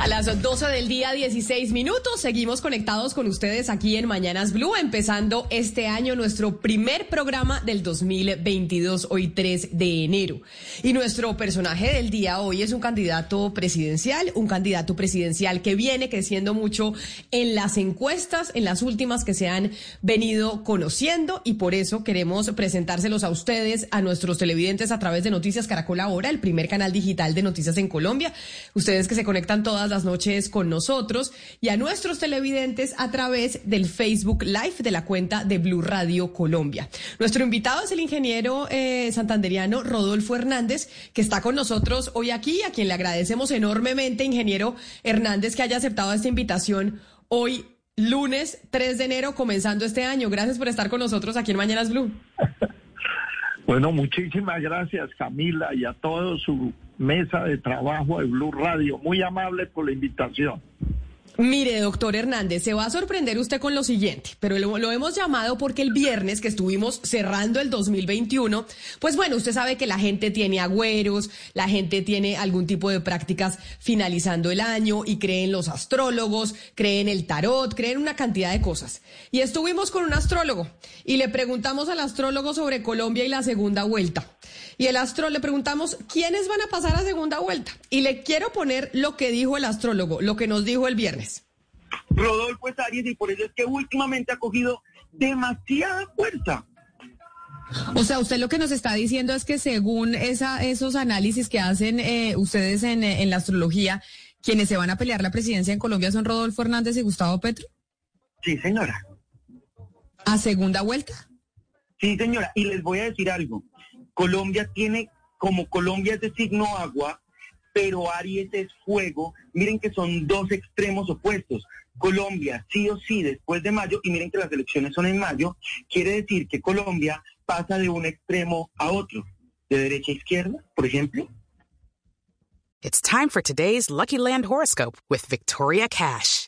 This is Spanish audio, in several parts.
A las 12 del día, 16 minutos, seguimos conectados con ustedes aquí en Mañanas Blue, empezando este año nuestro primer programa del 2022, hoy 3 de enero. Y nuestro personaje del día hoy es un candidato presidencial, un candidato presidencial que viene creciendo mucho en las encuestas, en las últimas que se han venido conociendo, y por eso queremos presentárselos a ustedes, a nuestros televidentes a través de Noticias Caracol Ahora, el primer canal digital de noticias en Colombia. Ustedes que se conectan todas las noches con nosotros y a nuestros televidentes a través del Facebook Live de la cuenta de Blue Radio Colombia. Nuestro invitado es el ingeniero eh, santanderiano Rodolfo Hernández, que está con nosotros hoy aquí, a quien le agradecemos enormemente, ingeniero Hernández, que haya aceptado esta invitación hoy lunes 3 de enero, comenzando este año. Gracias por estar con nosotros aquí en Mañanas Blue. Bueno, muchísimas gracias Camila y a todo su mesa de trabajo de Blue Radio. Muy amable por la invitación. Mire, doctor Hernández, se va a sorprender usted con lo siguiente, pero lo, hemos llamado porque el viernes que estuvimos cerrando el 2021, pues bueno, usted sabe que la gente tiene agüeros, la gente tiene algún tipo de prácticas finalizando el año y creen los astrólogos, creen el tarot, creen una cantidad de cosas. Y estuvimos con un astrólogo y le preguntamos al astrólogo sobre Colombia y la segunda vuelta. Y el astro le preguntamos quiénes van a pasar a segunda vuelta. Y le quiero poner lo que dijo el astrólogo, lo que nos dijo el viernes. Rodolfo es Aries y por eso es que últimamente ha cogido demasiada fuerza. O sea, usted lo que nos está diciendo es que según esa, esos análisis que hacen eh, ustedes en, en, la astrología, quienes se van a pelear la presidencia en Colombia son Rodolfo Hernández y Gustavo Petro. Sí, señora. ¿A segunda vuelta? Sí, señora. Y les voy a decir algo. Colombia tiene, como Colombia es de signo agua, pero Aries es fuego, miren que son dos extremos opuestos. Colombia, sí o sí, después de mayo, y miren que las elecciones son en mayo, quiere decir que Colombia pasa de un extremo a otro, de derecha a izquierda, por ejemplo. It's time for today's Lucky Land horoscope with Victoria Cash.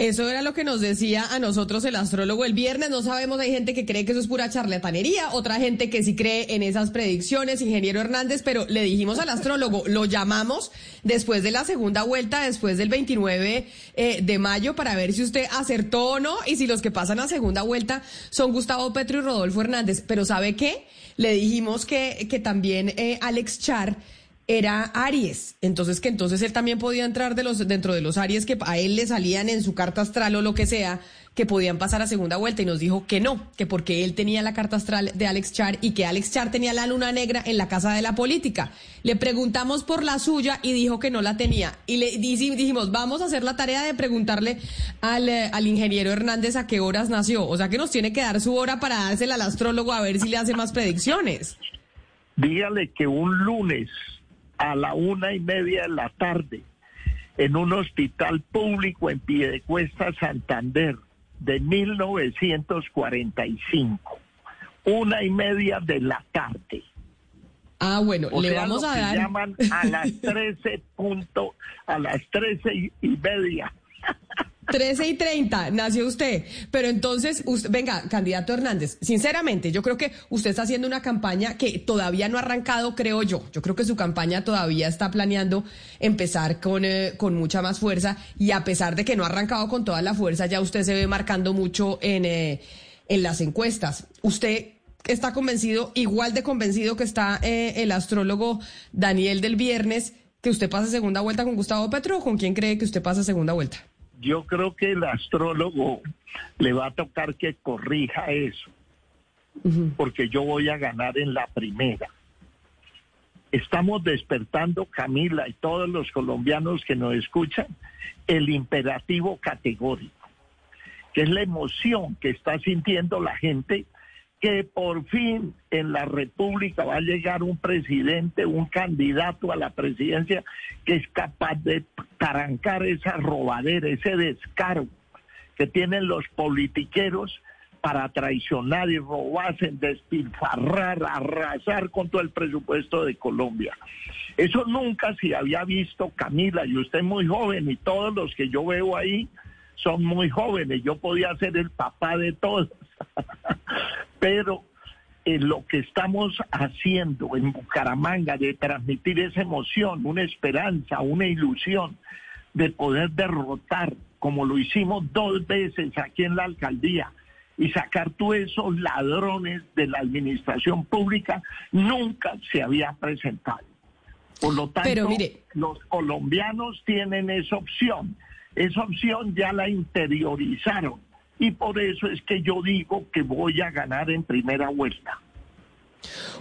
Eso era lo que nos decía a nosotros el astrólogo el viernes. No sabemos, hay gente que cree que eso es pura charlatanería, otra gente que sí cree en esas predicciones, ingeniero Hernández, pero le dijimos al astrólogo, lo llamamos después de la segunda vuelta, después del 29 eh, de mayo, para ver si usted acertó o no y si los que pasan a segunda vuelta son Gustavo Petro y Rodolfo Hernández. Pero ¿sabe qué? Le dijimos que, que también eh, Alex Char era Aries. Entonces, que entonces él también podía entrar de los, dentro de los Aries que a él le salían en su carta astral o lo que sea, que podían pasar a segunda vuelta y nos dijo que no, que porque él tenía la carta astral de Alex Char y que Alex Char tenía la luna negra en la casa de la política. Le preguntamos por la suya y dijo que no la tenía. Y le dijimos, vamos a hacer la tarea de preguntarle al, al ingeniero Hernández a qué horas nació. O sea que nos tiene que dar su hora para dársela al astrólogo a ver si le hace más predicciones. Dígale que un lunes a la una y media de la tarde en un hospital público en Piedecuesta, Santander, de 1945. Una y media de la tarde. Ah, bueno, o le sea, vamos lo a que dar. llaman a las 13 punto, a las 13 y, y media. 13 y 30, nació usted. Pero entonces, usted, venga, candidato Hernández, sinceramente, yo creo que usted está haciendo una campaña que todavía no ha arrancado, creo yo. Yo creo que su campaña todavía está planeando empezar con, eh, con mucha más fuerza y a pesar de que no ha arrancado con toda la fuerza, ya usted se ve marcando mucho en, eh, en las encuestas. ¿Usted está convencido, igual de convencido que está eh, el astrólogo Daniel del viernes? que usted pase segunda vuelta con Gustavo Petro o con quién cree que usted pase segunda vuelta? Yo creo que el astrólogo le va a tocar que corrija eso, porque yo voy a ganar en la primera. Estamos despertando, Camila y todos los colombianos que nos escuchan, el imperativo categórico, que es la emoción que está sintiendo la gente que por fin en la República va a llegar un presidente, un candidato a la presidencia que es capaz de tarancar esa robadera, ese descaro que tienen los politiqueros para traicionar y robarse, despilfarrar, arrasar con todo el presupuesto de Colombia. Eso nunca se había visto, Camila, y usted es muy joven y todos los que yo veo ahí son muy jóvenes. Yo podía ser el papá de todos. Pero eh, lo que estamos haciendo en Bucaramanga de transmitir esa emoción, una esperanza, una ilusión de poder derrotar, como lo hicimos dos veces aquí en la alcaldía, y sacar todos esos ladrones de la administración pública, nunca se había presentado. Por lo tanto, los colombianos tienen esa opción. Esa opción ya la interiorizaron y por eso es que yo digo que voy a ganar en primera vuelta.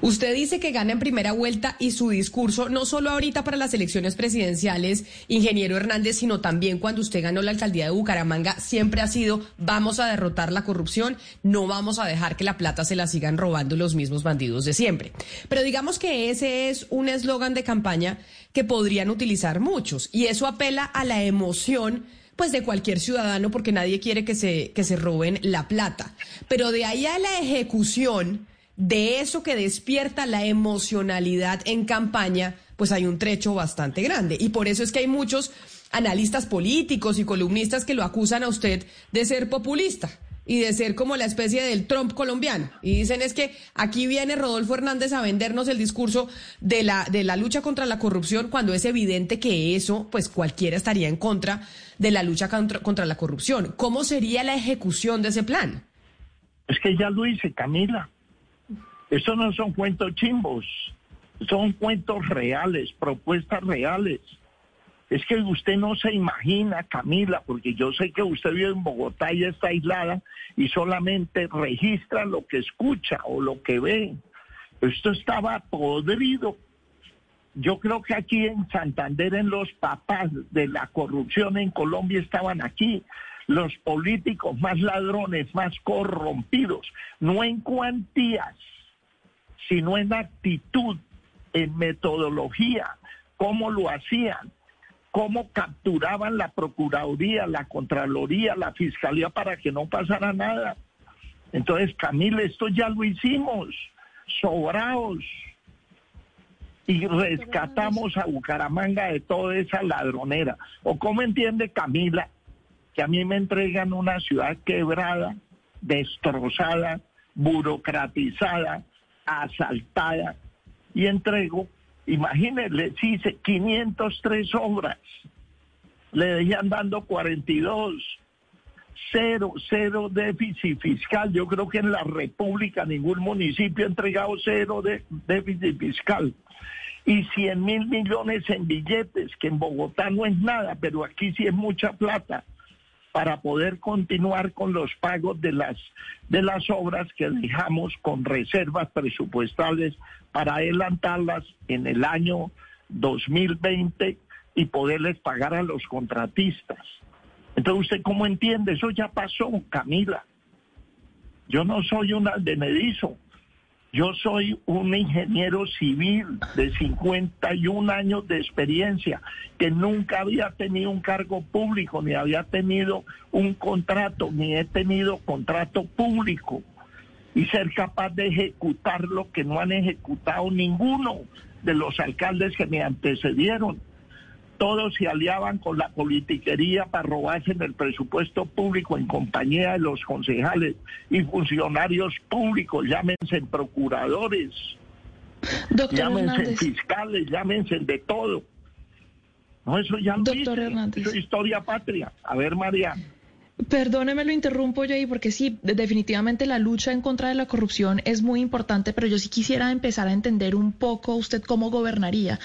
Usted dice que gana en primera vuelta y su discurso, no solo ahorita para las elecciones presidenciales, ingeniero Hernández, sino también cuando usted ganó la alcaldía de Bucaramanga, siempre ha sido vamos a derrotar la corrupción, no vamos a dejar que la plata se la sigan robando los mismos bandidos de siempre. Pero digamos que ese es un eslogan de campaña que podrían utilizar muchos y eso apela a la emoción pues de cualquier ciudadano porque nadie quiere que se, que se roben la plata. Pero de ahí a la ejecución de eso que despierta la emocionalidad en campaña, pues hay un trecho bastante grande. Y por eso es que hay muchos analistas políticos y columnistas que lo acusan a usted de ser populista y de ser como la especie del Trump colombiano. Y dicen es que aquí viene Rodolfo Hernández a vendernos el discurso de la, de la lucha contra la corrupción cuando es evidente que eso, pues cualquiera estaría en contra de la lucha contra, contra la corrupción. ¿Cómo sería la ejecución de ese plan? Es que ya lo hice, Camila. Eso no son cuentos chimbos, son cuentos reales, propuestas reales. Es que usted no se imagina, Camila, porque yo sé que usted vive en Bogotá y está aislada y solamente registra lo que escucha o lo que ve. Esto estaba podrido. Yo creo que aquí en Santander, en los papás de la corrupción en Colombia estaban aquí. Los políticos más ladrones, más corrompidos, no en cuantías, sino en actitud, en metodología, cómo lo hacían cómo capturaban la Procuraduría, la Contraloría, la Fiscalía para que no pasara nada. Entonces, Camila, esto ya lo hicimos, sobraos. Y rescatamos a Bucaramanga de toda esa ladronera. ¿O cómo entiende Camila que a mí me entregan una ciudad quebrada, destrozada, burocratizada, asaltada, y entrego Imagínense, si hice 503 obras, le decían dando 42, cero, cero déficit fiscal. Yo creo que en la República ningún municipio ha entregado cero de déficit fiscal. Y 100 mil millones en billetes, que en Bogotá no es nada, pero aquí sí es mucha plata para poder continuar con los pagos de las de las obras que dejamos con reservas presupuestales para adelantarlas en el año 2020 y poderles pagar a los contratistas. Entonces, ¿usted cómo entiende? Eso ya pasó, Camila. Yo no soy un aldenedizo. Yo soy un ingeniero civil de 51 años de experiencia que nunca había tenido un cargo público, ni había tenido un contrato, ni he tenido contrato público. Y ser capaz de ejecutar lo que no han ejecutado ninguno de los alcaldes que me antecedieron todos se aliaban con la politiquería para robarse en el presupuesto público en compañía de los concejales y funcionarios públicos, llámense procuradores, llámense fiscales, llámense de todo. No, eso ya lo Doctor Hernández. Eso es historia patria. A ver, María. Perdóneme, lo interrumpo yo ahí porque sí, definitivamente la lucha en contra de la corrupción es muy importante, pero yo sí quisiera empezar a entender un poco usted cómo gobernaría.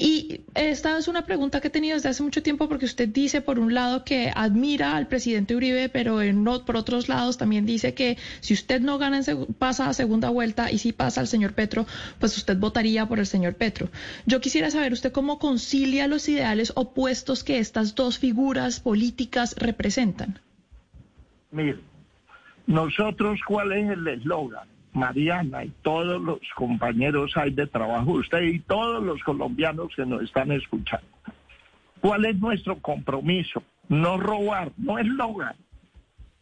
Y esta es una pregunta que he tenido desde hace mucho tiempo porque usted dice, por un lado, que admira al presidente Uribe, pero en, por otros lados también dice que si usted no gana, pasa a segunda vuelta y si pasa al señor Petro, pues usted votaría por el señor Petro. Yo quisiera saber usted cómo concilia los ideales opuestos que estas dos figuras políticas representan. Mire, nosotros, ¿cuál es el eslogan? Mariana y todos los compañeros hay de trabajo, usted y todos los colombianos que nos están escuchando. ¿Cuál es nuestro compromiso? No robar, no eslogan.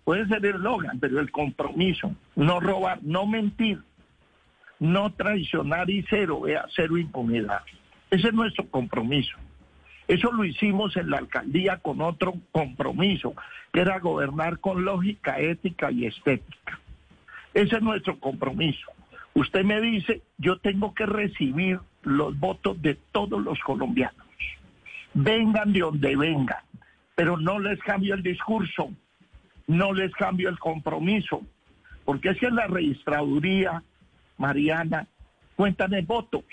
Puede ser eslogan, pero el compromiso. No robar, no mentir, no traicionar y cero, vea, cero impunidad. Ese es nuestro compromiso. Eso lo hicimos en la alcaldía con otro compromiso, que era gobernar con lógica, ética y estética. Ese es nuestro compromiso. Usted me dice, yo tengo que recibir los votos de todos los colombianos. Vengan de donde vengan, pero no les cambio el discurso, no les cambio el compromiso, porque es que en la registraduría, Mariana, cuentan el votos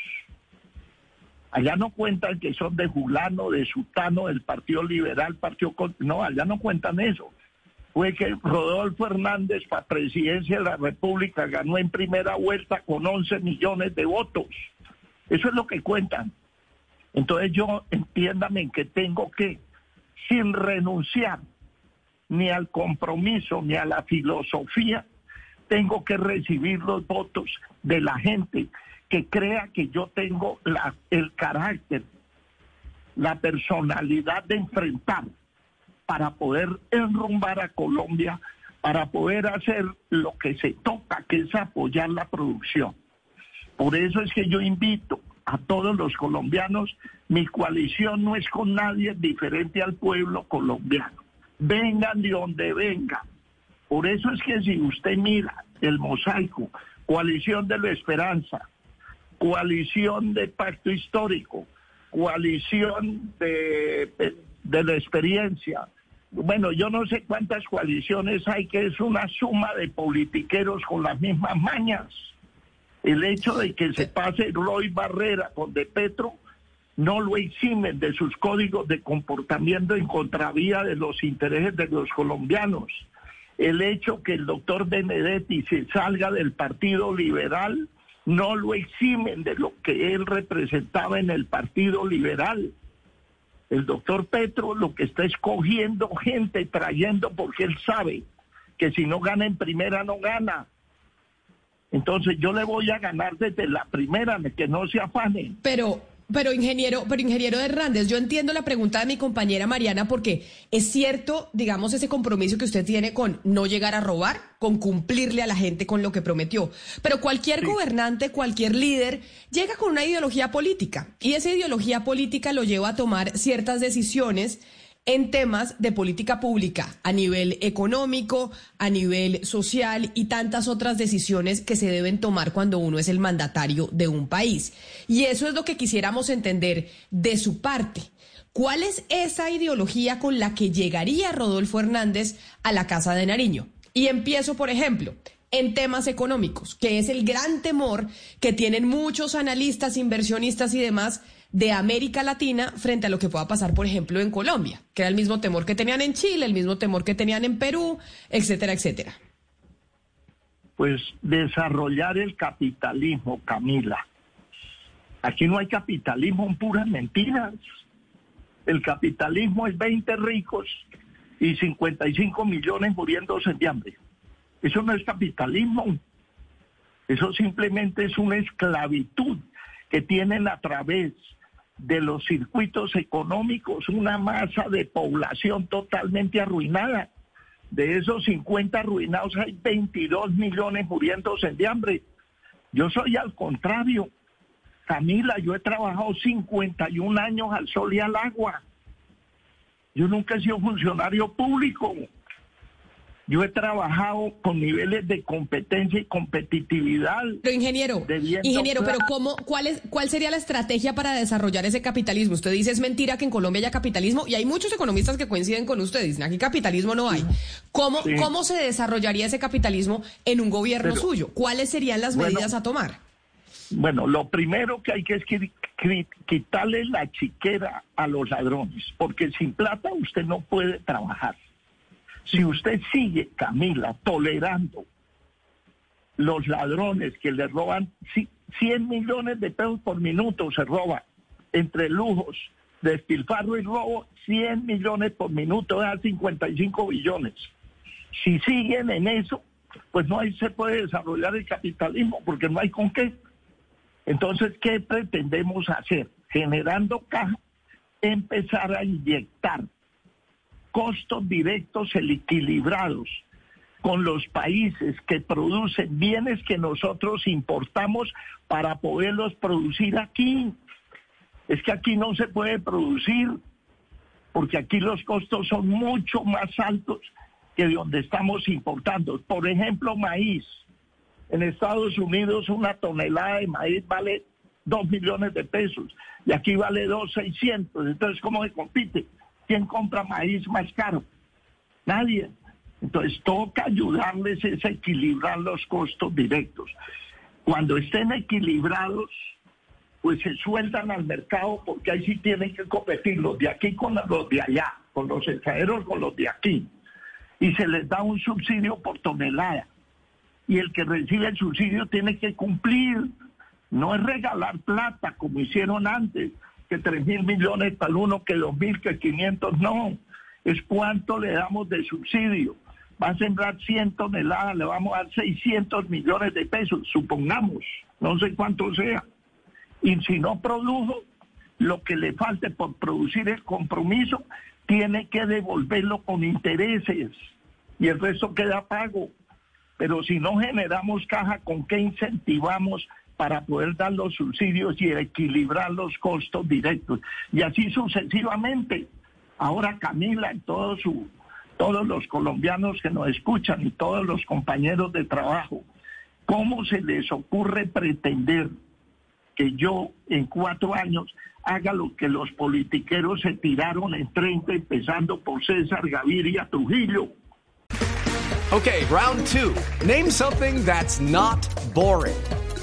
Allá no cuentan que son de Julano, de Sutano, del Partido Liberal, Partido... No, allá no cuentan eso. Fue que Rodolfo Hernández para presidencia de la República ganó en primera vuelta con 11 millones de votos. Eso es lo que cuentan. Entonces yo entiéndame que tengo que, sin renunciar ni al compromiso ni a la filosofía, tengo que recibir los votos de la gente que crea que yo tengo el carácter, la personalidad de enfrentar para poder enrumbar a Colombia, para poder hacer lo que se toca, que es apoyar la producción. Por eso es que yo invito a todos los colombianos, mi coalición no es con nadie diferente al pueblo colombiano. Vengan de donde vengan. Por eso es que si usted mira el mosaico, coalición de la esperanza, coalición de pacto histórico, coalición de, de, la experiencia. Bueno, yo no sé cuántas coaliciones hay, que es una suma de politiqueros con las mismas mañas. El hecho de que se pase Roy Barrera con De Petro no lo eximen de sus códigos de comportamiento en contravía de los intereses de los colombianos. El hecho que el doctor Benedetti se salga del Partido Liberal no lo eximen de lo que él representaba en el Partido Liberal. El doctor Petro lo que está escogiendo gente, trayendo porque él sabe que si no gana en primera no gana. Entonces yo le voy a ganar desde la primera, que no se afane. Pero pero ingeniero, pero ingeniero Hernández, yo entiendo la pregunta de mi compañera Mariana porque es cierto, digamos, ese compromiso que usted tiene con no llegar a robar, con cumplirle a la gente con lo que prometió. Pero cualquier gobernante, cualquier líder llega con una ideología política y esa ideología política lo lleva a tomar ciertas decisiones en temas de política pública a nivel económico, a nivel social y tantas otras decisiones que se deben tomar cuando uno es el mandatario de un país. Y eso es lo que quisiéramos entender de su parte. ¿Cuál es esa ideología con la que llegaría Rodolfo Hernández a la Casa de Nariño? Y empiezo, por ejemplo, en temas económicos, que es el gran temor que tienen muchos analistas, inversionistas y demás de América Latina frente a lo que pueda pasar, por ejemplo, en Colombia, que era el mismo temor que tenían en Chile, el mismo temor que tenían en Perú, etcétera, etcétera. Pues desarrollar el capitalismo, Camila. Aquí no hay capitalismo en puras mentiras. El capitalismo es 20 ricos y 55 millones muriéndose de hambre. Eso no es capitalismo. Eso simplemente es una esclavitud que tienen a través de los circuitos económicos una masa de población totalmente arruinada. De esos 50 arruinados hay 22 millones muriéndose de hambre. Yo soy al contrario. Camila, yo he trabajado 51 años al sol y al agua. Yo nunca he sido funcionario público. Yo he trabajado con niveles de competencia y competitividad. Pero ingeniero, ingeniero, pero cómo, cuál es, cuál sería la estrategia para desarrollar ese capitalismo? Usted dice es mentira que en Colombia haya capitalismo y hay muchos economistas que coinciden con ustedes. Dicen aquí capitalismo no hay. ¿Cómo, cómo se desarrollaría ese capitalismo en un gobierno suyo? ¿Cuáles serían las medidas a tomar? Bueno, lo primero que hay que es quitarle la chiquera a los ladrones, porque sin plata usted no puede trabajar. Si usted sigue, Camila, tolerando los ladrones que le roban 100 millones de pesos por minuto, se roba entre lujos, despilfarro y robo, 100 millones por minuto, da 55 billones. Si siguen en eso, pues no hay, se puede desarrollar el capitalismo, porque no hay con qué. Entonces, ¿qué pretendemos hacer? Generando caja, empezar a inyectar costos directos equilibrados con los países que producen bienes que nosotros importamos para poderlos producir aquí. Es que aquí no se puede producir porque aquí los costos son mucho más altos que de donde estamos importando. Por ejemplo, maíz. En Estados Unidos una tonelada de maíz vale dos millones de pesos y aquí vale dos seiscientos. Entonces, ¿cómo se compite? ¿Quién compra maíz más caro? Nadie. Entonces toca ayudarles a equilibrar los costos directos. Cuando estén equilibrados, pues se sueltan al mercado porque ahí sí tienen que competir los de aquí con los de allá, con los extranjeros con los de aquí. Y se les da un subsidio por tonelada. Y el que recibe el subsidio tiene que cumplir. No es regalar plata como hicieron antes que 3 mil millones para uno, que 2 mil, que 500, no. Es cuánto le damos de subsidio. Va a sembrar 100 toneladas, le vamos a dar 600 millones de pesos, supongamos, no sé cuánto sea. Y si no produjo, lo que le falte por producir el compromiso, tiene que devolverlo con intereses y el resto queda pago. Pero si no generamos caja, ¿con qué incentivamos para poder dar los subsidios y equilibrar los costos directos. Y así sucesivamente. Ahora Camila y todos, su, todos los colombianos que nos escuchan y todos los compañeros de trabajo, ¿cómo se les ocurre pretender que yo en cuatro años haga lo que los politiqueros se tiraron en 30, empezando por César Gaviria Trujillo? Ok, round two. Name something that's not boring.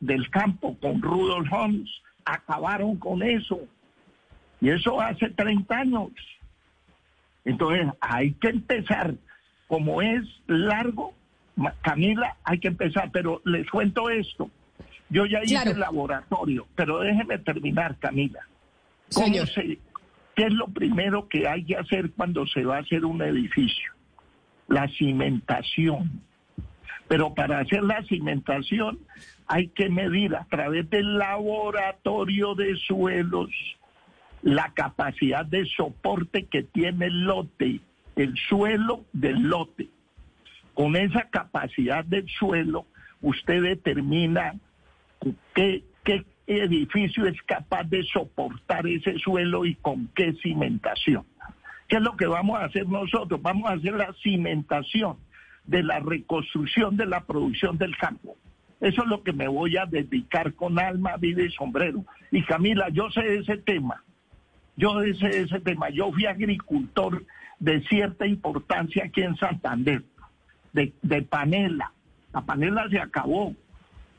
del campo con Rudolf Holmes, acabaron con eso. Y eso hace 30 años. Entonces hay que empezar, como es largo, Camila, hay que empezar, pero les cuento esto. Yo ya hice el laboratorio, pero déjeme terminar, Camila. ¿Cómo se, ¿Qué es lo primero que hay que hacer cuando se va a hacer un edificio? La cimentación. Pero para hacer la cimentación hay que medir a través del laboratorio de suelos la capacidad de soporte que tiene el lote, el suelo del lote. Con esa capacidad del suelo, usted determina qué, edificio es capaz de soportar ese suelo y con qué cimentación. ¿Qué es lo que vamos a hacer nosotros? Vamos a hacer la cimentación de la reconstrucción de la producción del campo. Eso es lo que me voy a dedicar con alma, vida y sombrero. Y Camila, yo sé ese tema. Yo sé ese tema. Yo fui agricultor de cierta importancia aquí en Santander, de, de panela. La panela se acabó,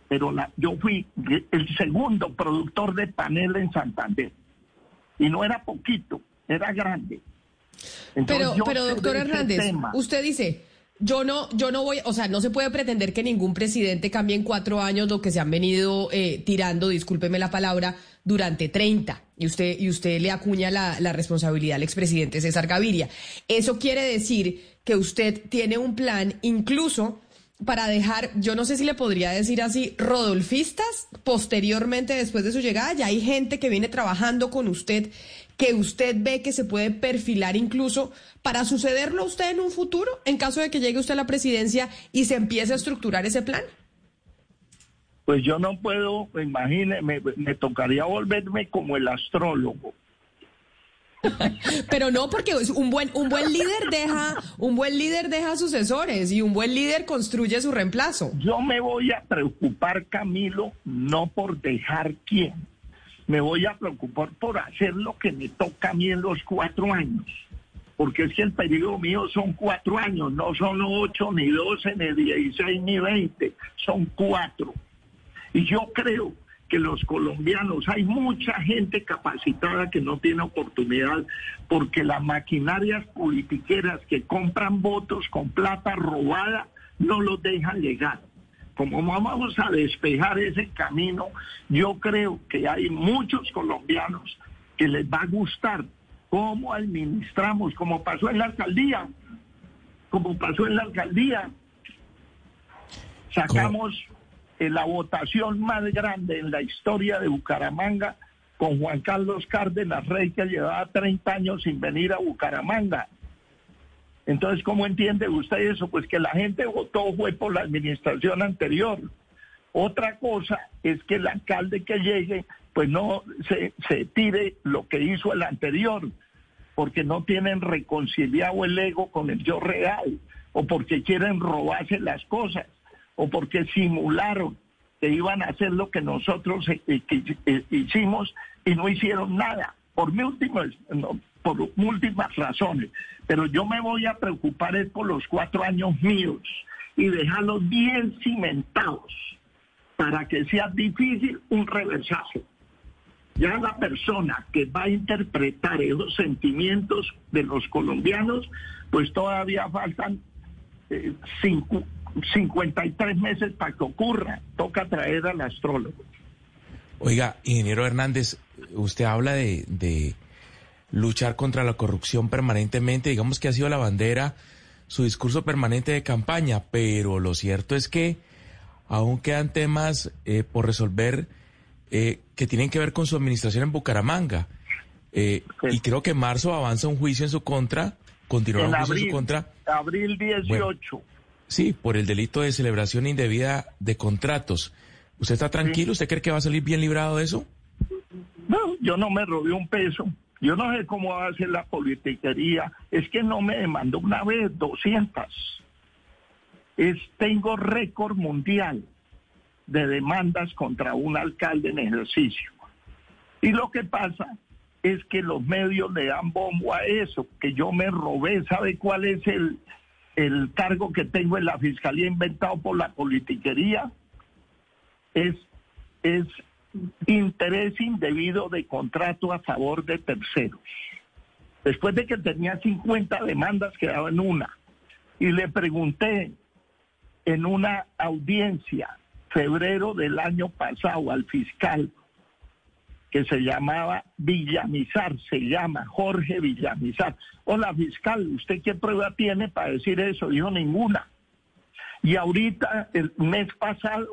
pero la, yo fui el segundo productor de panela en Santander. Y no era poquito, era grande. pero, pero doctor Hernández, usted dice, yo no, yo no voy, o sea, no se puede pretender que ningún presidente cambie en cuatro años lo que se han venido eh, tirando, discúlpeme la palabra, durante 30. Y usted, y usted le acuña la, la responsabilidad al expresidente César Gaviria. Eso quiere decir que usted tiene un plan incluso para dejar, yo no sé si le podría decir así, rodolfistas, posteriormente después de su llegada, ya hay gente que viene trabajando con usted, que usted ve que se puede perfilar incluso para sucederlo a usted en un futuro, en caso de que llegue usted a la presidencia y se empiece a estructurar ese plan. Pues yo no puedo, imagínese, me, me tocaría volverme como el astrólogo. Pero no, porque un buen, un buen líder deja, un buen líder deja sucesores y un buen líder construye su reemplazo. Yo me voy a preocupar, Camilo, no por dejar quién. Me voy a preocupar por hacer lo que me toca a mí en los cuatro años. Porque es que el periodo mío son cuatro años, no son ocho, ni doce, ni dieciséis, ni veinte, son cuatro. Y yo creo que los colombianos, hay mucha gente capacitada que no tiene oportunidad porque las maquinarias politiqueras que compran votos con plata robada no los dejan llegar. Como vamos a despejar ese camino, yo creo que hay muchos colombianos que les va a gustar cómo administramos, como pasó en la alcaldía, como pasó en la alcaldía. Sacamos la votación más grande en la historia de Bucaramanga con Juan Carlos Cárdenas Rey, que llevaba 30 años sin venir a Bucaramanga. Entonces, ¿cómo entiende usted eso? Pues que la gente votó fue por la administración anterior. Otra cosa es que el alcalde que llegue, pues no se, se tire lo que hizo el anterior, porque no tienen reconciliado el ego con el yo real, o porque quieren robarse las cosas o porque simularon que iban a hacer lo que nosotros eh, eh, hicimos y no hicieron nada, por múltiples, por múltiples razones. Pero yo me voy a preocupar es por los cuatro años míos y dejarlos bien cimentados para que sea difícil un reversazo. Ya la persona que va a interpretar esos sentimientos de los colombianos, pues todavía faltan eh, cinco, 53 meses para que ocurra. Toca traer al astrólogo. Oiga, ingeniero Hernández, usted habla de, de luchar contra la corrupción permanentemente. Digamos que ha sido la bandera, su discurso permanente de campaña, pero lo cierto es que aún quedan temas eh, por resolver eh, que tienen que ver con su administración en Bucaramanga. Eh, y creo que en marzo avanza un juicio en su contra, continúa un juicio en su contra. Abril 18. Sí, por el delito de celebración indebida de contratos. ¿Usted está tranquilo? ¿Usted cree que va a salir bien librado de eso? No, yo no me robé un peso. Yo no sé cómo va a ser la politiquería. Es que no me demandó una vez 200. Es, tengo récord mundial de demandas contra un alcalde en ejercicio. Y lo que pasa es que los medios le dan bombo a eso, que yo me robé. ¿Sabe cuál es el, el cargo que tengo en la fiscalía inventado por la politiquería es, es interés indebido de contrato a favor de terceros. Después de que tenía 50 demandas, quedaba en una. Y le pregunté en una audiencia, febrero del año pasado, al fiscal, que se llamaba Villamizar, se llama Jorge Villamizar. Hola fiscal, ¿usted qué prueba tiene para decir eso? Dijo ninguna. Y ahorita, el mes pasado,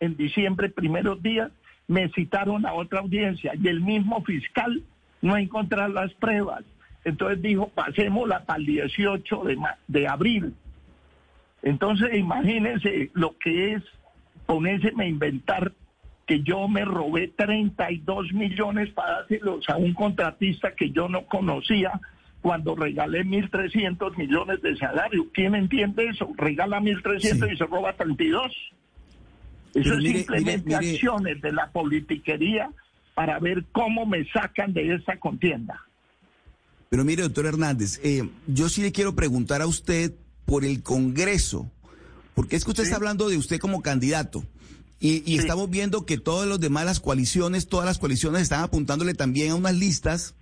en diciembre, primeros días, me citaron a otra audiencia y el mismo fiscal no encontró las pruebas. Entonces dijo, pasémosla para el 18 de, de abril. Entonces imagínense lo que es ponerse a inventar que yo me robé 32 millones para dárselos a un contratista que yo no conocía cuando regalé 1.300 millones de salario. ¿Quién entiende eso? Regala 1.300 y se roba 32. Eso es simplemente acciones de la politiquería para ver cómo me sacan de esa contienda. Pero mire, doctor Hernández, eh, yo sí le quiero preguntar a usted por el Congreso, porque es que usted está hablando de usted como candidato. Y, estamos viendo que todos los demás, las coaliciones, todas las coaliciones están apuntándole también a unas listas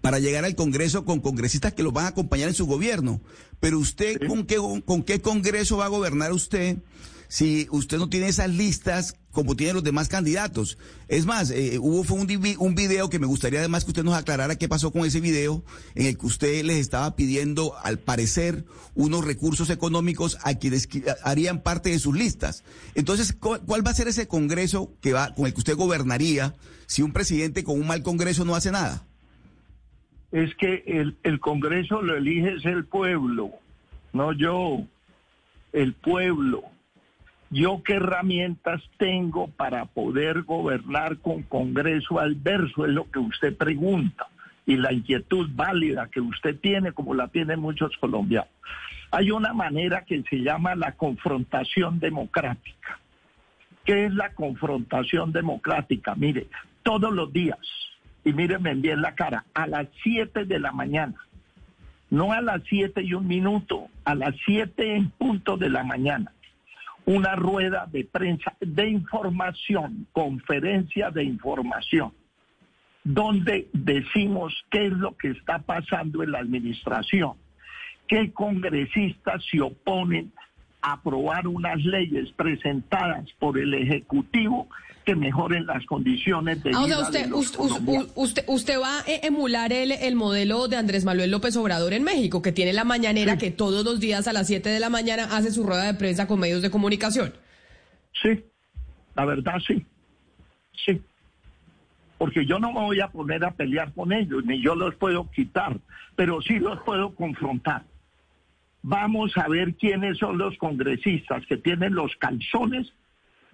para llegar al Congreso con congresistas que lo van a acompañar en su gobierno. Pero usted, ¿con, qué, ¿con qué Congreso va a gobernar usted si usted no tiene esas listas como tienen los demás candidatos. Es más, eh, hubo fue un, un video que me gustaría además que usted nos aclarara qué pasó con ese video en el que usted les estaba pidiendo, al parecer, unos recursos económicos a quienes qui- harían parte de sus listas. Entonces, ¿cu- ¿cuál va a ser ese congreso que va con el que usted gobernaría si un presidente con un mal congreso no hace nada? Es que el, el Congreso lo elige es el pueblo, no yo, el pueblo. Yo qué herramientas tengo para poder gobernar con Congreso adverso, es lo que usted pregunta, y la inquietud válida que usted tiene, como la tienen muchos colombianos. Hay una manera que se llama la confrontación democrática. ¿Qué es la confrontación democrática? Mire, todos los días, y mírenme bien la cara, a las 7 de la mañana, no a las 7 y un minuto, a las 7 en punto de la mañana, una rueda de prensa de información, conferencia de información, donde decimos qué es lo que está pasando en la administración, qué congresistas se oponen a aprobar unas leyes presentadas por el Ejecutivo que mejoren las condiciones de Ah, o vida sea, usted, de los usted, usted va a e- emular el, el modelo de Andrés Manuel López Obrador en México, que tiene la mañanera que todos los días a las 7 de la mañana hace su rueda de prensa con medios de comunicación. Sí, la verdad sí, sí. Porque yo no me voy a poner a pelear con ellos, ni yo los puedo quitar, pero sí los puedo confrontar. Vamos a ver quiénes son los congresistas que tienen los calzones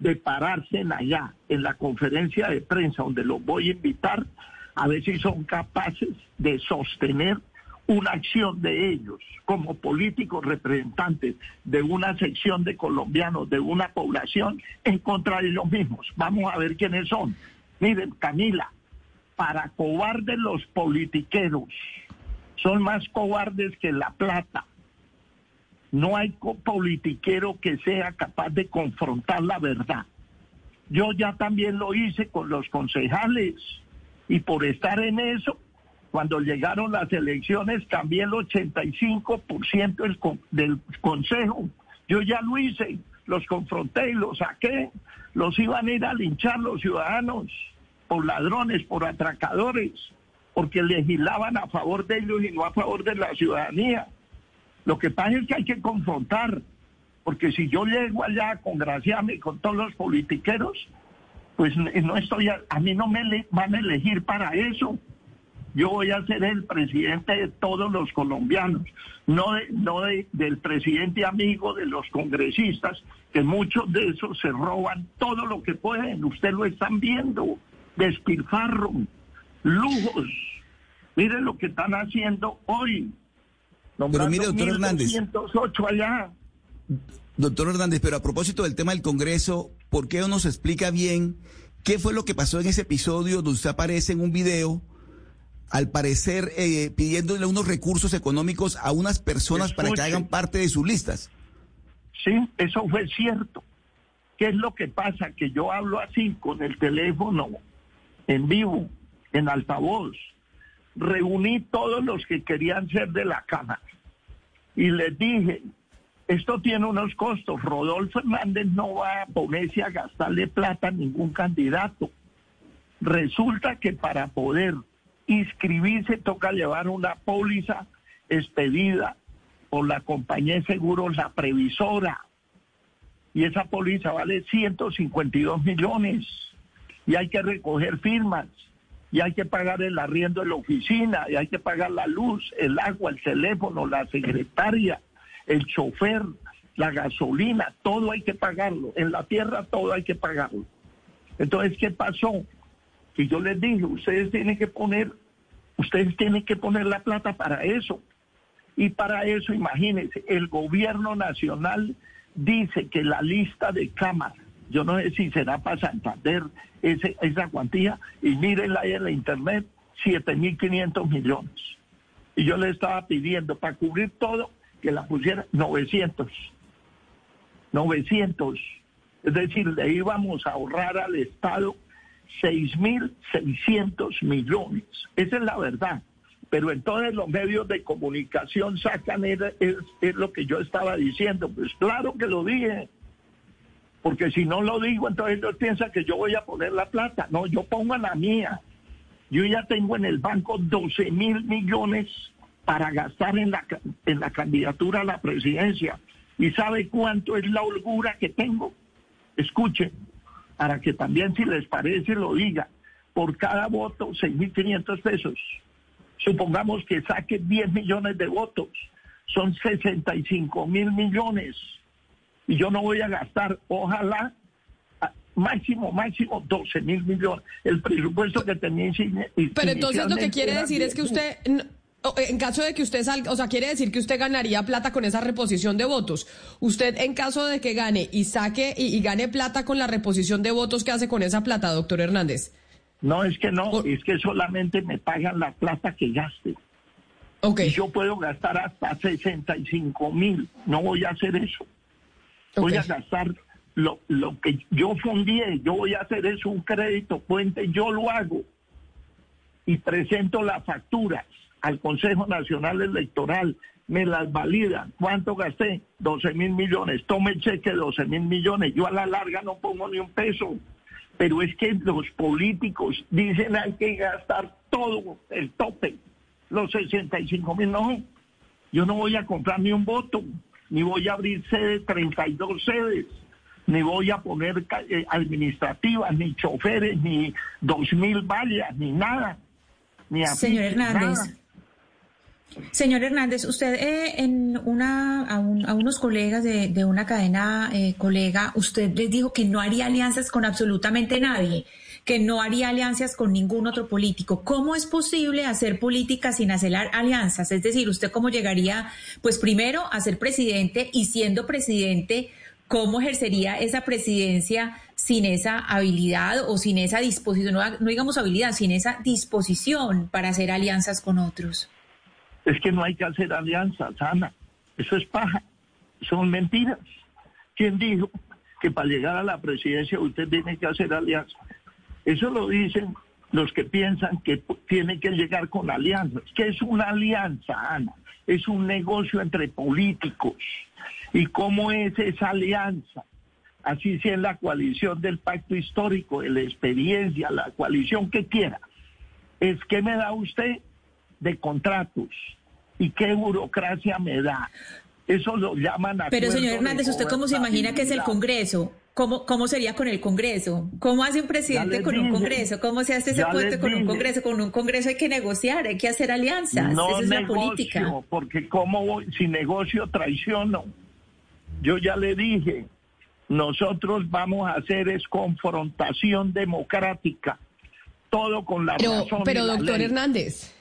de pararse en allá, en la conferencia de prensa, donde los voy a invitar, a ver si son capaces de sostener una acción de ellos como políticos representantes de una sección de colombianos, de una población, en contra de ellos mismos. Vamos a ver quiénes son. Miren, Camila, para cobardes los politiqueros, son más cobardes que la plata. No hay politiquero que sea capaz de confrontar la verdad. Yo ya también lo hice con los concejales y por estar en eso, cuando llegaron las elecciones, cambié el 85% del, con- del consejo. Yo ya lo hice, los confronté y los saqué. Los iban a ir a linchar los ciudadanos por ladrones, por atracadores, porque legislaban a favor de ellos y no a favor de la ciudadanía. Lo que pasa es que hay que confrontar, porque si yo llego allá a congraciarme con todos los politiqueros, pues n- no estoy, a, a mí no me van a elegir para eso. Yo voy a ser el presidente de todos los colombianos, no, de- no de- del presidente amigo de los congresistas, que muchos de esos se roban todo lo que pueden. Usted lo están viendo, despilfarro, lujos. Miren lo que están haciendo hoy. Pero mire, doctor Hernández. 1.208 allá. Doctor Hernández, pero a propósito del tema del Congreso, ¿por qué no nos explica bien qué fue lo que pasó en ese episodio donde usted aparece en un video, al parecer eh, pidiéndole unos recursos económicos a unas personas para que hagan parte de sus listas? Sí, eso fue cierto. ¿Qué es lo que pasa? Que yo hablo así con el teléfono en vivo, en altavoz. Reuní todos los que querían ser de la Cámara y les dije, esto tiene unos costos. Rodolfo Hernández no va a ponerse a gastarle plata a ningún candidato. Resulta que para poder inscribirse toca llevar una póliza expedida por la compañía de seguros, la previsora. Y esa póliza vale 152 millones. Y hay que recoger firmas. Y hay que pagar el arriendo de la oficina. Y hay que pagar la luz, el agua, el teléfono, la secretaria, el chofer, la gasolina. Todo hay que pagarlo. En la tierra todo hay que pagarlo. Entonces, ¿qué pasó? Que yo les dije, ustedes tienen que poner, ustedes tienen que poner la plata para eso. Y para eso, imagínense, el gobierno nacional dice que la lista de cámaras, yo no sé si será para Santander ese, esa cuantía, y mírenla ahí en la internet, 7.500 millones. Y yo le estaba pidiendo para cubrir todo que la pusiera 900. 900. Es decir, le íbamos a ahorrar al Estado 6.600 millones. Esa es la verdad. Pero entonces los medios de comunicación sacan, es, es- lo que yo estaba diciendo. Pues claro que lo dije. Porque si no lo digo, entonces ellos piensan que yo voy a poner la plata. No, yo pongo la mía. Yo ya tengo en el banco 12 mil millones para gastar en la, en la candidatura a la presidencia. ¿Y sabe cuánto es la holgura que tengo? Escuchen, para que también si les parece lo diga. Por cada voto, 6.500 pesos. Supongamos que saque 10 millones de votos. Son 65 mil millones. Y yo no voy a gastar, ojalá, máximo, máximo 12 mil millones. El presupuesto que tenía. Pero entonces lo que quiere decir es que usted en caso de que usted salga, o sea, quiere decir que usted ganaría plata con esa reposición de votos. Usted, en caso de que gane y saque y, gane plata con la reposición de votos, ¿qué hace con esa plata, doctor Hernández? No, es que no, es que solamente me pagan la plata que gaste. Okay. Y yo puedo gastar hasta 65 mil. No voy a hacer eso. Voy a gastar lo, lo que yo fundí. Yo voy a hacer eso un crédito puente. Yo lo hago. Y presento las facturas al Consejo Nacional Electoral, me las valida. ¿Cuánto gasté? 12 mil millones. Tome el cheque 12 mil millones. Yo a la larga no pongo ni un peso. Pero es que los políticos dicen hay que gastar todo el tope, los 65 mil. No, yo no voy a comprar ni un voto, ni voy a abrir sedes, 32 sedes ni voy a poner eh, administrativas, ni choferes, ni dos mil vallas, ni nada. Ni Señor Hernández. Señor Hernández, usted eh, en una a, unos colegas de, una cadena eh, colega, usted les dijo que no haría alianzas con absolutamente nadie, que no haría alianzas con ningún otro político. ¿Cómo es posible hacer política sin hacer alianzas? Es decir, usted cómo llegaría, pues primero a ser presidente y siendo presidente, ¿cómo ejercería esa presidencia sin esa habilidad o sin esa disposición, no digamos habilidad, sin esa disposición para hacer alianzas con otros? Es que no hay que hacer alianzas, Ana. Eso es paja. Son mentiras. ¿Quién dijo que para llegar a la presidencia usted tiene que hacer alianzas? Eso lo dicen los que piensan que tiene que llegar con alianzas. ¿Qué es una alianza, Ana? Es un negocio entre políticos. ¿Y cómo es esa alianza? Así sea en la coalición del pacto histórico, de la experiencia, la coalición que quiera. Es que me da usted de contratos. ¿Y qué burocracia me da? Eso lo llaman Pero señor Hernández, ¿usted cómo se imagina que es el Congreso? ¿Cómo, ¿Cómo sería con el Congreso? ¿Cómo hace un presidente con un Congreso? ¿Cómo se hace ese puesto con un Congreso? Con un Congreso hay que negociar, hay que hacer alianzas. No es la política. Porque como si negocio traiciono. Yo ya le dije, nosotros vamos a hacer es confrontación democrática. Todo con la pero, razón. Pero, la doctor Hernández.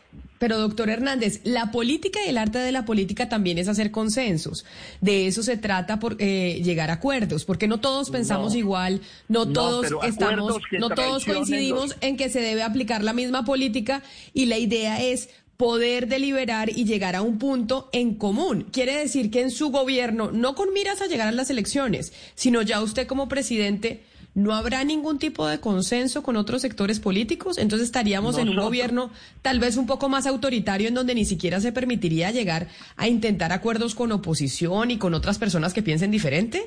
Pero doctor Hernández, la política y el arte de la política también es hacer consensos. De eso se trata por eh, llegar a acuerdos, porque no todos pensamos igual, no, todos estamos, no todos coincidimos en que se debe aplicar la misma política y la idea es poder deliberar y llegar a un punto en común. Quiere decir que en su gobierno, no con miras a llegar a las elecciones, sino ya usted como presidente ¿no habrá ningún tipo de consenso con otros sectores políticos? Entonces estaríamos en un gobierno tal vez un poco más autoritario en donde ni siquiera se permitiría llegar a intentar acuerdos con oposición y con otras personas que piensen diferente.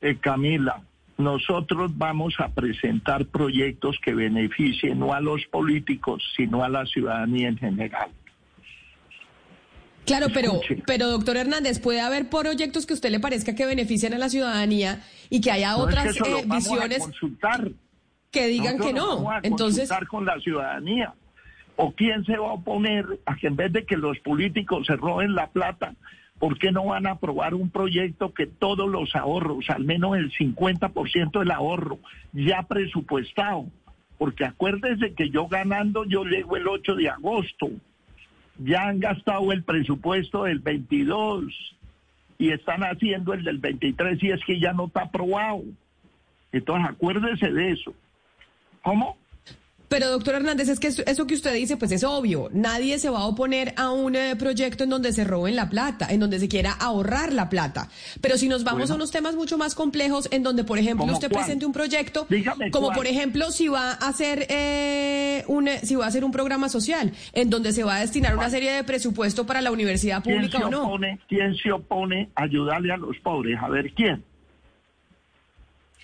Eh, Camila, nosotros vamos a presentar proyectos que beneficien no a los políticos, sino a la ciudadanía en general. Claro, pero, pero doctor Hernández, puede haber proyectos que a usted le parezca que beneficien a la ciudadanía y que haya otras eh, visiones que digan que no. Entonces, consultar con la ciudadanía. ¿O quién se va a oponer a que en vez de que los políticos se roben la plata, ¿por qué no van a aprobar un proyecto que todos los ahorros, al menos el 50% del ahorro, ya presupuestado? Porque acuérdese que yo ganando, yo llego el 8 de agosto ya han gastado el presupuesto del 22 y están haciendo el del 23 y es que ya no está aprobado. Entonces acuérdese de eso. ¿Cómo? Pero doctor Hernández, es que eso que usted dice, pues es obvio. Nadie se va a oponer a un eh, proyecto en donde se roben la plata, en donde se quiera ahorrar la plata. Pero si nos vamos a unos temas mucho más complejos, en donde, por ejemplo, usted presente un proyecto, como por ejemplo, si va a hacer eh, un, si va a hacer un programa social, en donde se va a destinar una serie de presupuesto para la universidad pública o no. ¿Quién se opone a ayudarle a los pobres? A ver quién.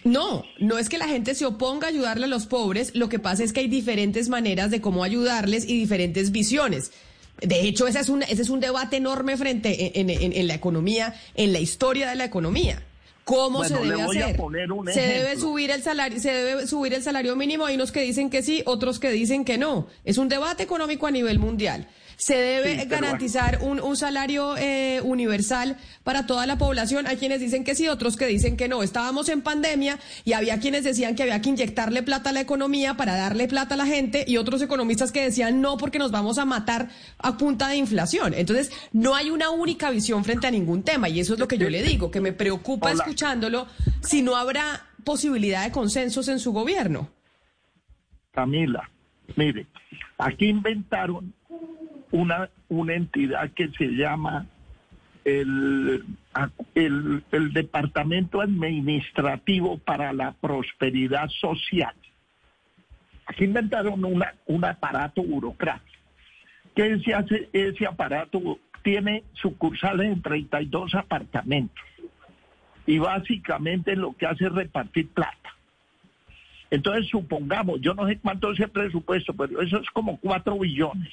No, no es que la gente se oponga a ayudarle a los pobres, lo que pasa es que hay diferentes maneras de cómo ayudarles y diferentes visiones. De hecho, ese es un, ese es un debate enorme frente en, en, en la economía, en la historia de la economía. ¿Cómo Bueno, se debe hacer? Se debe subir el salario, se debe subir el salario mínimo. Hay unos que dicen que sí, otros que dicen que no. Es un debate económico a nivel mundial. Se debe Sí, garantizar un, un salario eh, universal para toda la población. Hay quienes dicen que sí, otros que dicen que no. Estábamos en pandemia y había quienes decían que había que inyectarle plata a la economía para darle plata a la gente y otros economistas que decían no porque nos vamos a matar a punta de inflación. Entonces, no hay una única visión frente a ningún tema y eso es lo que yo le digo, que me preocupa Hola. escuchándolo si no habrá posibilidad de consensos en su gobierno. Camila, mire, aquí inventaron una, una entidad que se llama el, el, Departamento Administrativo para la Prosperidad Social. Aquí inventaron una, un aparato burocrático. que ese, hace- ese aparato tiene sucursales en 32 apartamentos. Y básicamente lo que hace es repartir plata. Entonces, supongamos, yo no sé cuánto es el presupuesto, pero eso es como 4 billones.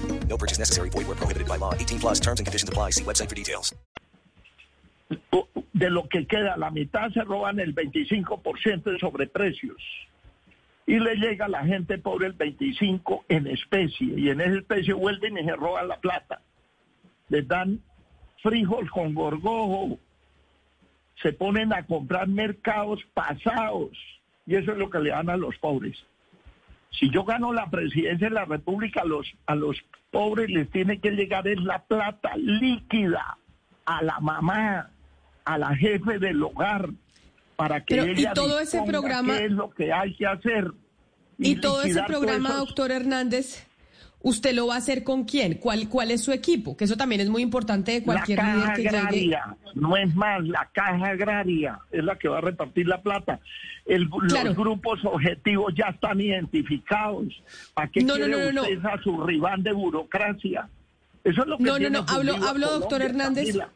No purchase necessary. Void where prohibited by law. 18 plus terms and conditions apply. See website for details. De lo que queda, la mitad se roban el 25% de sobreprecios. Y le llega a la gente pobre el 25% en especie. Y en esa especie vuelven y se roban la plata. Les dan frijol con gorgojo. Se ponen a comprar mercados pasados. Y eso es lo que le dan a los pobres. Si yo gano la presidencia de la República, a los, a los pobres les tiene que llegar es la plata líquida a la mamá, a la jefe del hogar, para que Pero, ¿y ella todo ese programa- qué es lo que hay que hacer. Y todo ese programa, doctor Hernández, ¿usted lo va a hacer con quién? ¿Cuál, ¿Cuál es su equipo? Que eso también es muy importante de cualquier la líder caja llegue. agraria, no es más, la caja agraria es la que va a repartir la plata. El- Claro. Los grupos objetivos ya están identificados. ¿Para qué No, quiere no, no, usted esa surribán de burocracia? Eso es lo que No, no, no, hablo, a hablo, doctor Hernández. Camila.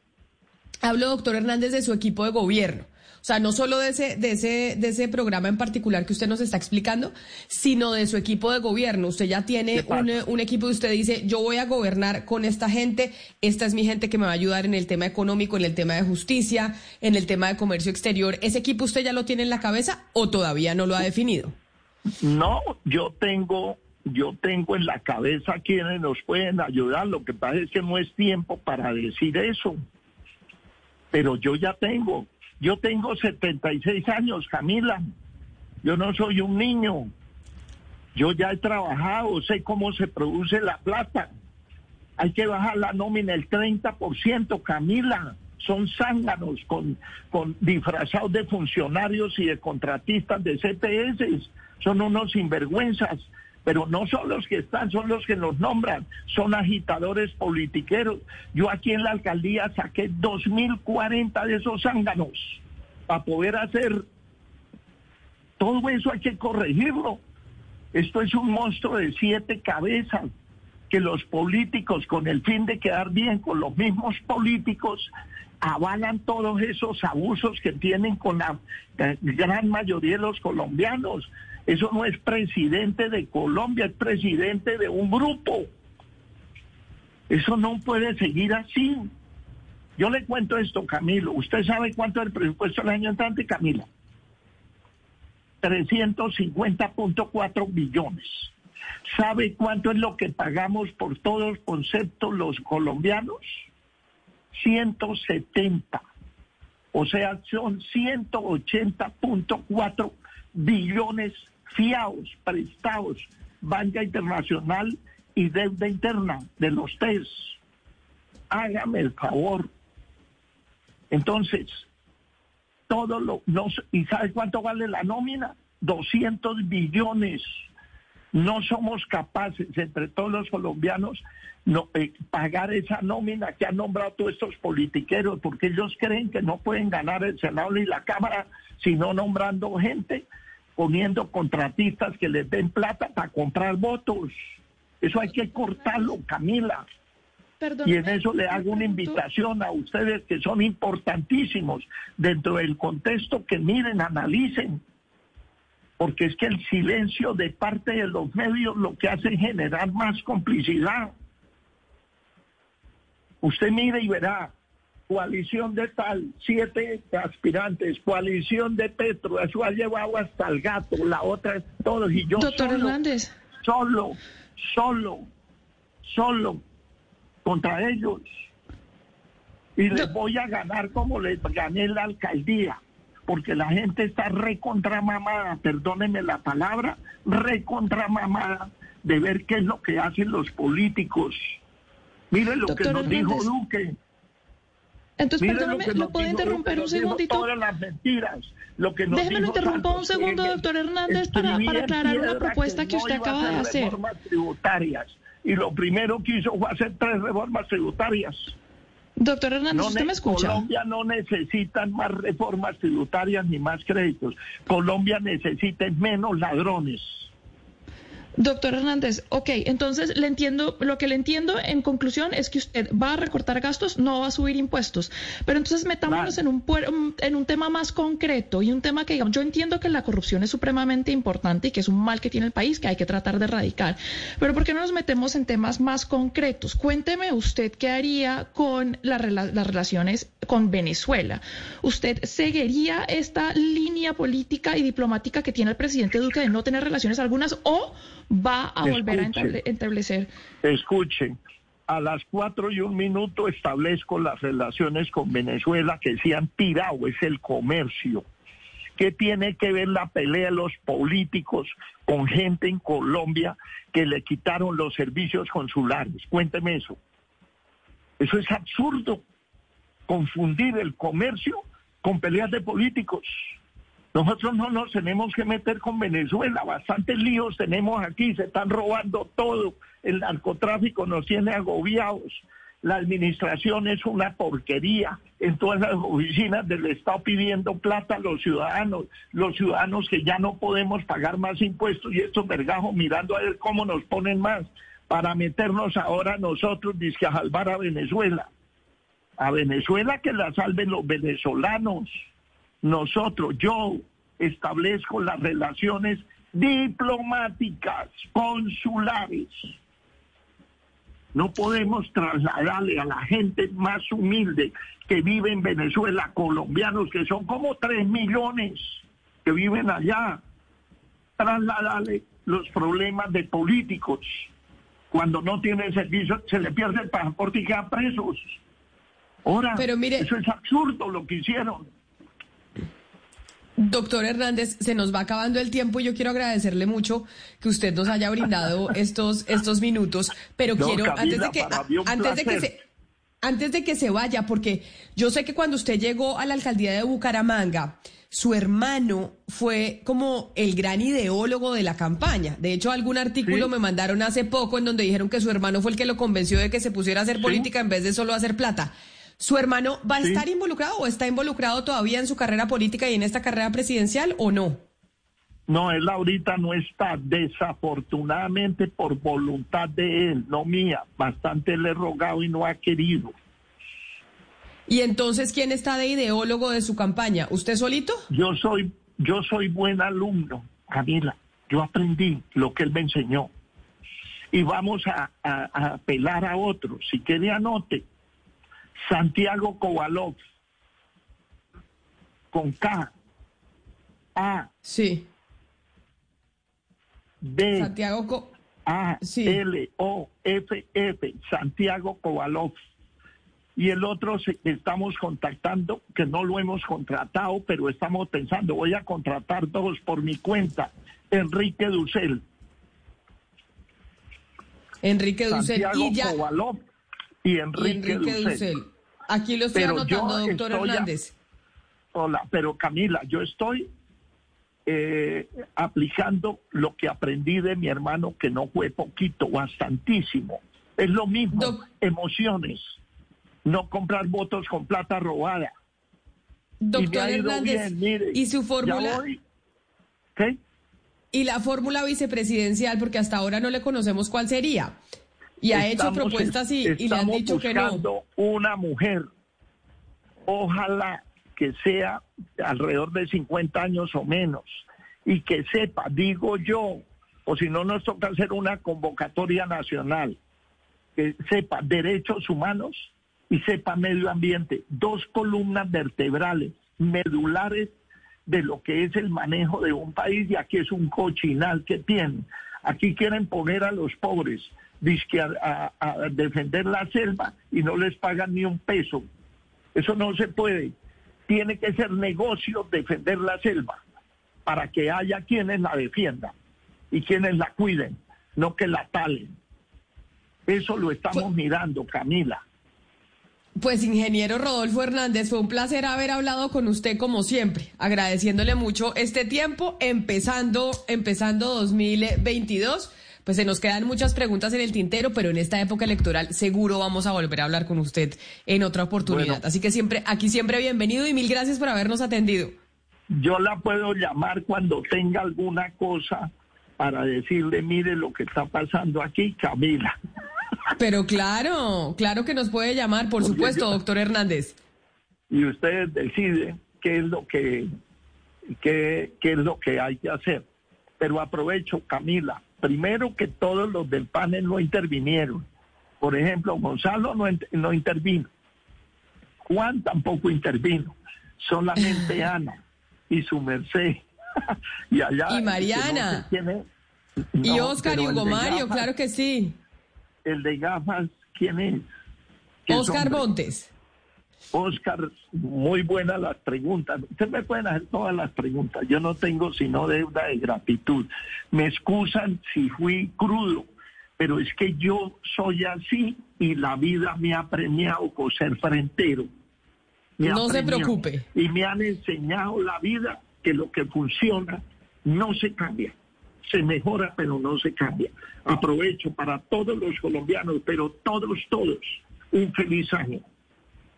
Hablo, doctor Hernández, de su equipo de gobierno. O sea, no solo de ese, de ese, de ese programa en particular que usted nos está explicando, sino de su equipo de gobierno. Usted ya tiene un equipo y usted dice, yo voy a gobernar con esta gente, esta es mi gente que me va a ayudar en el tema económico, en el tema de justicia, en el tema de comercio exterior. ¿Ese equipo usted ya lo tiene en la cabeza o todavía no lo ha definido? No, yo tengo, yo tengo en la cabeza quienes nos pueden ayudar. Lo que pasa es que no es tiempo para decir eso. Pero yo ya tengo, yo tengo 76 años, Camila. Yo no soy un niño. Yo ya he trabajado, sé cómo se produce la plata. Hay que bajar la nómina el 30%, Camila. Son zánganos con, con disfrazados de funcionarios y de contratistas de CPS. Son unos sinvergüenzas. Pero no son los que están, son los que nos nombran. Son agitadores politiqueros. Yo aquí en la alcaldía saqué 2.040 de esos zánganos para poder hacer todo eso hay que corregirlo. Esto es un monstruo de siete cabezas que los políticos, con el fin de quedar bien con los mismos políticos, avalan todos esos abusos que tienen con la eh, gran mayoría de los colombianos. Eso no es presidente de Colombia, es presidente de un grupo. Eso no puede seguir así. Yo le cuento esto, Camilo. ¿Usted sabe cuánto es el presupuesto del año entrante, Camila? 350.4 billones. ¿Sabe cuánto es lo que pagamos por todos conceptos los colombianos? 170. O sea, son 180.4 billones fiados, prestados, banca internacional y deuda interna de los TES. Hágame el favor. Entonces, todo lo... No, ¿Y sabe cuánto vale la nómina? 200 billones. No somos capaces, entre todos los colombianos, no, eh, pagar esa nómina que han nombrado todos estos politiqueros, porque ellos creen que no pueden ganar el Senado ni la Cámara, sino nombrando gente, poniendo contratistas que les den plata para comprar votos. Eso hay que cortarlo, Camila. Y en eso le hago una invitación a ustedes que son importantísimos dentro del contexto que miren, analicen, porque es que el silencio de parte de los medios lo que hace es generar más complicidad. Usted mire y verá, coalición de tal, siete aspirantes, coalición de Petro, eso ha llevado hasta el gato, la otra es todos, y yo Doctor solo, Hernández. solo, solo, solo contra ellos. Y les voy a ganar como les gané la alcaldía, porque la gente está recontramamada, perdónenme la palabra, recontramamada de ver qué es lo que hacen los políticos. Miren lo Doctor que nos dijo. Duque. Entonces, Miren perdóname, ¿lo nos puedo interrumpir un segundito? Todas las mentiras. Lo que nos Déjeme lo dijo interrumpo un segundo, doctor Hernández, para- para aclarar una propuesta que usted acaba de hacer. Reformas tributarias. Y lo primero que hizo fue hacer tres reformas tributarias. Doctor Hernández, No ¿usted me escucha? Colombia no necesita más reformas tributarias ni más créditos. Colombia necesita menos ladrones. Doctor Hernández, ok, entonces le entiendo, lo que le entiendo en conclusión es que usted va a recortar gastos, no va a subir impuestos. Pero entonces metámonos en, un, en un tema más concreto y un tema que, digamos, yo entiendo que la corrupción es supremamente importante y que es un mal que tiene el país que hay que tratar de erradicar. Pero ¿por qué no nos metemos en temas más concretos? Cuénteme usted qué haría con la rela- las relaciones con Venezuela. ¿Usted seguiría esta línea política y diplomática que tiene el presidente Duque de no tener relaciones algunas o va a volver a establecer? Escuchen, a las cuatro y un minuto establezco las relaciones con Venezuela que se han tirado, es el comercio. ¿Qué tiene que ver la pelea de los políticos con gente en Colombia que le quitaron los servicios consulares? Cuénteme eso. Eso es absurdo, confundir el comercio con peleas de políticos. Nosotros no nos tenemos que meter con Venezuela, bastantes líos tenemos aquí, se están robando todo, el narcotráfico nos tiene agobiados, la administración es una porquería, en todas las oficinas del Estado pidiendo plata a los ciudadanos, los ciudadanos que ya no podemos pagar más impuestos y estos vergajos mirando a ver cómo nos ponen más para meternos ahora nosotros, dizque a salvar a Venezuela. A Venezuela que la salven los venezolanos nosotros, yo establezco las relaciones diplomáticas, consulares. No podemos trasladarle a la gente más humilde que vive en Venezuela, colombianos que son como tres millones que viven allá, trasladarle los problemas de políticos. Cuando no tienen servicio, se le pierde el pasaporte y quedan presos. Ahora, Pero mire- eso es absurdo lo que hicieron. Doctor Hernández, se nos va acabando el tiempo y yo quiero agradecerle mucho que usted nos haya brindado estos, estos minutos, pero No, quiero, Camila, antes de que, antes de que se, antes de que se vaya, porque yo sé que cuando usted llegó a la alcaldía de Bucaramanga, su hermano fue como el gran ideólogo de la campaña. De hecho, algún artículo me mandaron hace poco en donde dijeron que su hermano fue el que lo convenció de que se pusiera a hacer política en vez de solo hacer plata. ¿Su hermano va a Sí. estar involucrado o está involucrado todavía en su carrera política y en esta carrera presidencial o no? No, él ahorita no está, desafortunadamente por voluntad de él, no mía. Bastante le he rogado y no ha querido. Y entonces, ¿quién está de ideólogo de su campaña? ¿Usted solito? Yo soy, yo soy buen alumno, Camila. Yo aprendí lo que él me enseñó. Y vamos a, a- a apelar a otros. Si quiere anote, Santiago Kovalov, con K, A, sí. B, Santiago Co- A, L, O, F, F, Santiago Kovalov. Y el otro se- estamos contactando, que no lo hemos contratado, pero estamos pensando, voy a contratar dos por mi cuenta. Enrique Dussel, Enrique Dussel. Santiago Y ya. Kovalov y y Enrique, Dussel. Dussel. Aquí lo estoy Pero anotando, doctor a- Hernández. Hola, pero Camila, yo estoy eh, aplicando lo que aprendí de mi hermano, que no fue poquito, bastantísimo. Es lo mismo, emociones, no comprar votos con plata robada. Doctor Hernández, ¿y su fórmula? ¿Qué? ¿Y la fórmula vicepresidencial? Porque hasta ahora no le conocemos cuál sería. Y ha hecho propuestas y, y, le han dicho que no. Una mujer, ojalá que sea alrededor de 50 años o menos, y que sepa, digo yo, o si no nos toca hacer una convocatoria nacional, que sepa derechos humanos y sepa medio ambiente, dos columnas vertebrales, medulares de lo que es el manejo de un país y aquí es un cochinal que tienen. Aquí quieren poner a los pobres a, a defender la selva y no les pagan ni un peso. Eso no se puede tiene que ser negocio defender la selva para que haya quienes la defiendan y quienes la cuiden, no que la talen. Eso lo estamos pues- mirando, Camila. Pues ingeniero Rodolfo Hernández, fue un placer haber hablado con usted como siempre, agradeciéndole mucho este tiempo, empezando, empezando 2022 pues se nos quedan muchas preguntas en el tintero, pero en esta época electoral seguro vamos a volver a hablar con usted en otra oportunidad. Así que siempre, aquí siempre bienvenido y mil gracias por habernos atendido. Yo la puedo llamar cuando tenga alguna cosa para decirle, mire lo que está pasando aquí, Camila. Pero claro, claro que nos puede llamar, por supuesto, doctor Hernández. Y ustedes deciden qué es lo que qué, qué es lo que hay que hacer. Pero aprovecho, Camila, Primero que todos los del panel no intervinieron. Por ejemplo, Gonzalo no, no intervino. Juan tampoco intervino. Solamente Ana y su merced. y allá. Y Mariana. y Oscar y Hugo Mario, claro que sí. El de gafas, ¿quién es? Oscar Montes. Oscar, muy buenas las preguntas. Ustedes me pueden hacer todas las preguntas. Yo no tengo sino deuda de gratitud. Me excusan si fui crudo, pero es que yo soy así y la vida me ha premiado por ser frentero. no se preocupe. Y me han enseñado la vida que lo que funciona no se cambia. Se mejora, pero no se cambia. Aprovecho para todos los colombianos, pero todos, todos, un feliz año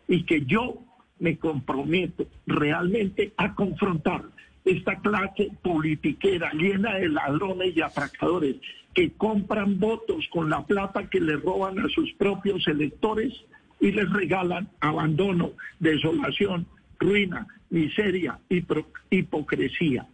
y que yo me comprometo realmente a confrontar esta clase politiquera llena de ladrones y atracadores que compran votos con la plata que le roban a sus propios electores y les regalan abandono, desolación, ruina, miseria, y hipocresía.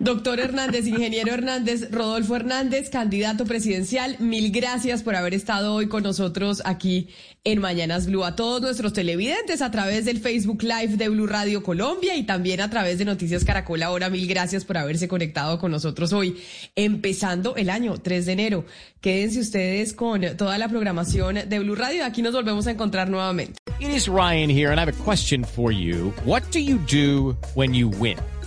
Doctor Hernández, ingeniero Hernández, Rodolfo Hernández, candidato presidencial, mil gracias por haber estado hoy con nosotros aquí en Mañanas Blue. A todos nuestros televidentes a través del Facebook Live de Blue Radio Colombia y también a través de Noticias Caracol ahora, mil gracias por haberse conectado con nosotros hoy, empezando el año 3 de enero. Quédense ustedes con toda la programación de Blue Radio. Aquí nos volvemos a encontrar nuevamente. It is Ryan here and I have a question for you. What do you do when you win?